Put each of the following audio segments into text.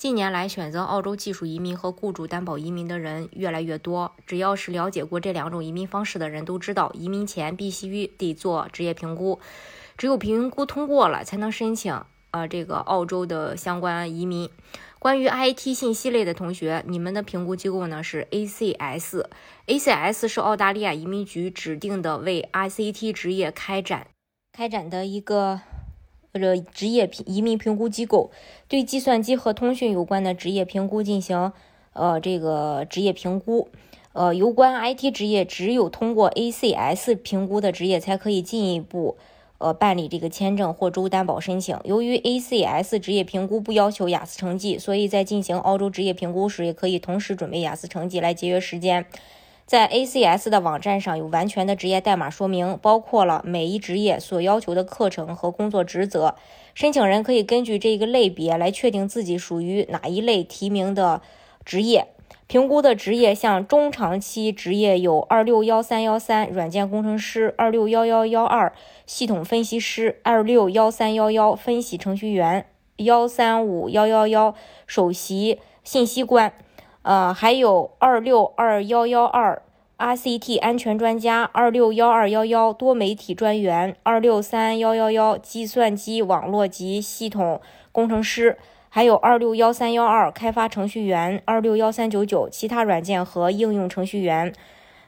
近年来，选择澳洲技术移民和雇主担保移民的人越来越多。只要是了解过这两种移民方式的人都知道，移民前必须得做职业评估，只有评估通过了，才能申请呃这个澳洲的相关移民。关于 IT 信息类的同学，你们的评估机构呢是 ACS，ACS 是澳大利亚移民局指定的为 ICT 职业开展开展的一个。或者职业评移民评估机构对计算机和通讯有关的职业评估进行呃这个职业评估，呃有关 IT 职业只有通过 ACS 评估的职业才可以进一步呃办理这个签证或州担保申请。由于 ACS 职业评估不要求雅思成绩，所以在进行澳洲职业评估时也可以同时准备雅思成绩来节约时间。在 ACS 的网站上有完全的职业代码说明，包括了每一职业所要求的课程和工作职责。申请人可以根据这个类别来确定自己属于哪一类提名的职业。评估的职业像中长期职业有二六幺三幺三软件工程师、二六幺幺幺二系统分析师、二六幺三幺幺分析程序员、幺三五幺幺幺首席信息官。呃，还有二六二幺幺二 RCT 安全专家，二六幺二幺幺多媒体专员，二六三幺幺幺计算机网络及系统工程师，还有二六幺三幺二开发程序员，二六幺三九九其他软件和应用程序员。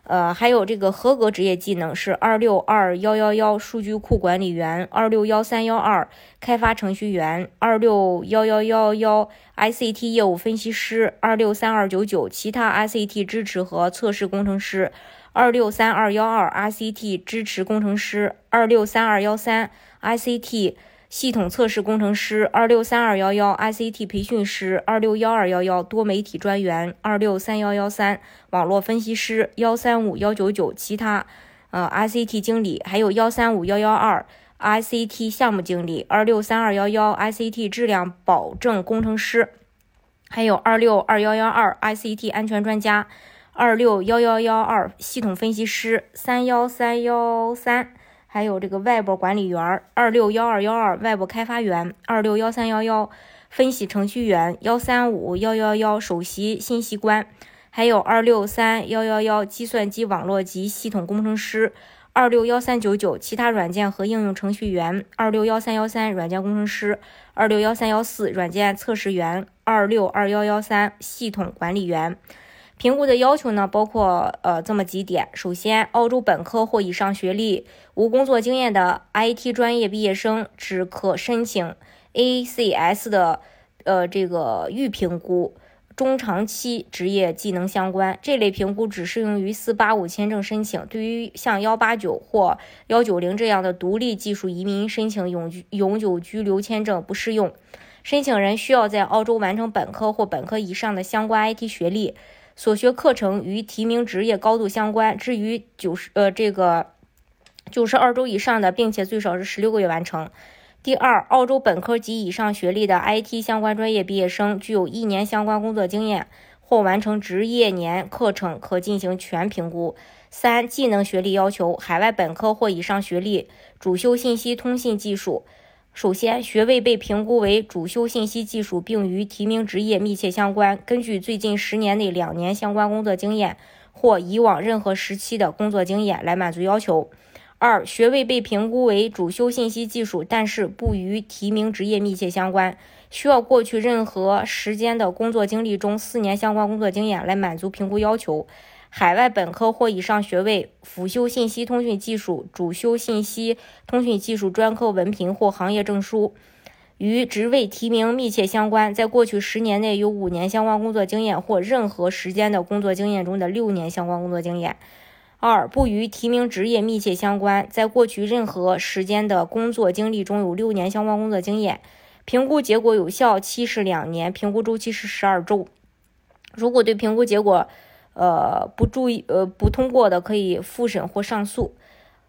呃，还有这个合格职业技能是二六二幺幺幺数据库管理员，二六幺三幺二开发程序员，二六幺幺幺幺 ICT 业务分析师，二六三二九九其他 ICT 支持和测试工程师，二六三二幺二 ICT 支持工程师，二六三二幺三 ICT。系统测试工程师二六三二幺幺 ICT 培训师二六幺二幺幺多媒体专员二六三幺幺三网络分析师幺三五幺九九其他呃 ICT 经理还有幺三五幺幺二 ICT 项目经理二六三二幺幺 ICT 质量保证工程师还有二六二幺幺二 ICT 安全专家二六幺幺幺二系统分析师三幺三幺三。还有这个外部管理员二六幺二幺二外部开发员二六幺三幺幺分析程序员幺三五幺幺幺首席信息官，还有二六三幺幺幺计算机网络及系统工程师二六幺三九九其他软件和应用程序员二六幺三幺三软件工程师二六幺三幺四软件测试员二六二幺幺三系统管理员。评估的要求呢，包括呃这么几点。首先，澳洲本科或以上学历、无工作经验的 IT 专业毕业生只可申请 ACS 的呃这个预评估，中长期职业技能相关这类评估只适用于485签证申请，对于像189或190这样的独立技术移民申请永居永久居留签证不适用。申请人需要在澳洲完成本科或本科以上的相关 IT 学历。所学课程与提名职业高度相关。至于九十呃这个九十二周以上的，并且最少是十六个月完成。第二，澳洲本科及以上学历的 IT 相关专业毕业生，具有一年相关工作经验或完成职业年课程，可进行全评估。三、技能学历要求：海外本科或以上学历，主修信息通信技术。首先，学位被评估为主修信息技术，并与提名职业密切相关。根据最近十年内两年相关工作经验或以往任何时期的工作经验来满足要求。二、学位被评估为主修信息技术，但是不与提名职业密切相关，需要过去任何时间的工作经历中四年相关工作经验来满足评估要求。海外本科或以上学位，辅修信息通讯技术，主修信息通讯技术专科文凭或行业证书，与职位提名密切相关，在过去十年内有五年相关工作经验或任何时间的工作经验中的六年相关工作经验。二、不与提名职业密切相关，在过去任何时间的工作经历中有六年相关工作经验。评估结果有效期是两年，评估周期是十二周。如果对评估结果，呃，不注意，呃，不通过的可以复审或上诉。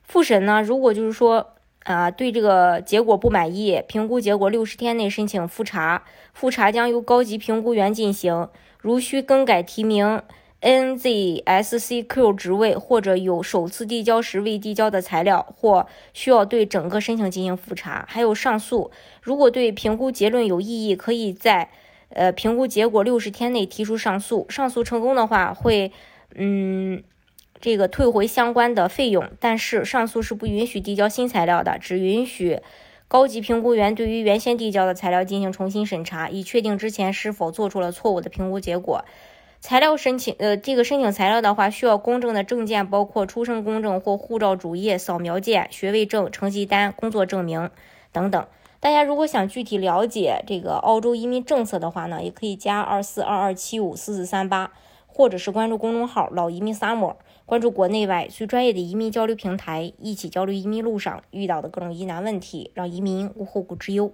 复审呢，如果就是说啊对这个结果不满意，评估结果六十天内申请复查，复查将由高级评估员进行。如需更改提名 NZSCQ 职位，或者有首次递交时未递交的材料，或需要对整个申请进行复查，还有上诉。如果对评估结论有异议，可以在呃评估结果六十天内提出上诉。上诉成功的话，会嗯。这个退回相关的费用，但是上诉是不允许递交新材料的，只允许高级评估员对于原先递交的材料进行重新审查，以确定之前是否做出了错误的评估结果。材料申请，呃，这个申请材料的话，需要公证的证件包括出生公证或护照主页扫描件、学位证、成绩单、工作证明等等。大家如果想具体了解这个澳洲移民政策的话呢，也可以加二四二二七五四四三八，或者是关注公众号“老移民 summer”。关注国内外最专业的移民交流平台，一起交流移民路上遇到的各种疑难问题，让移民无后顾之忧。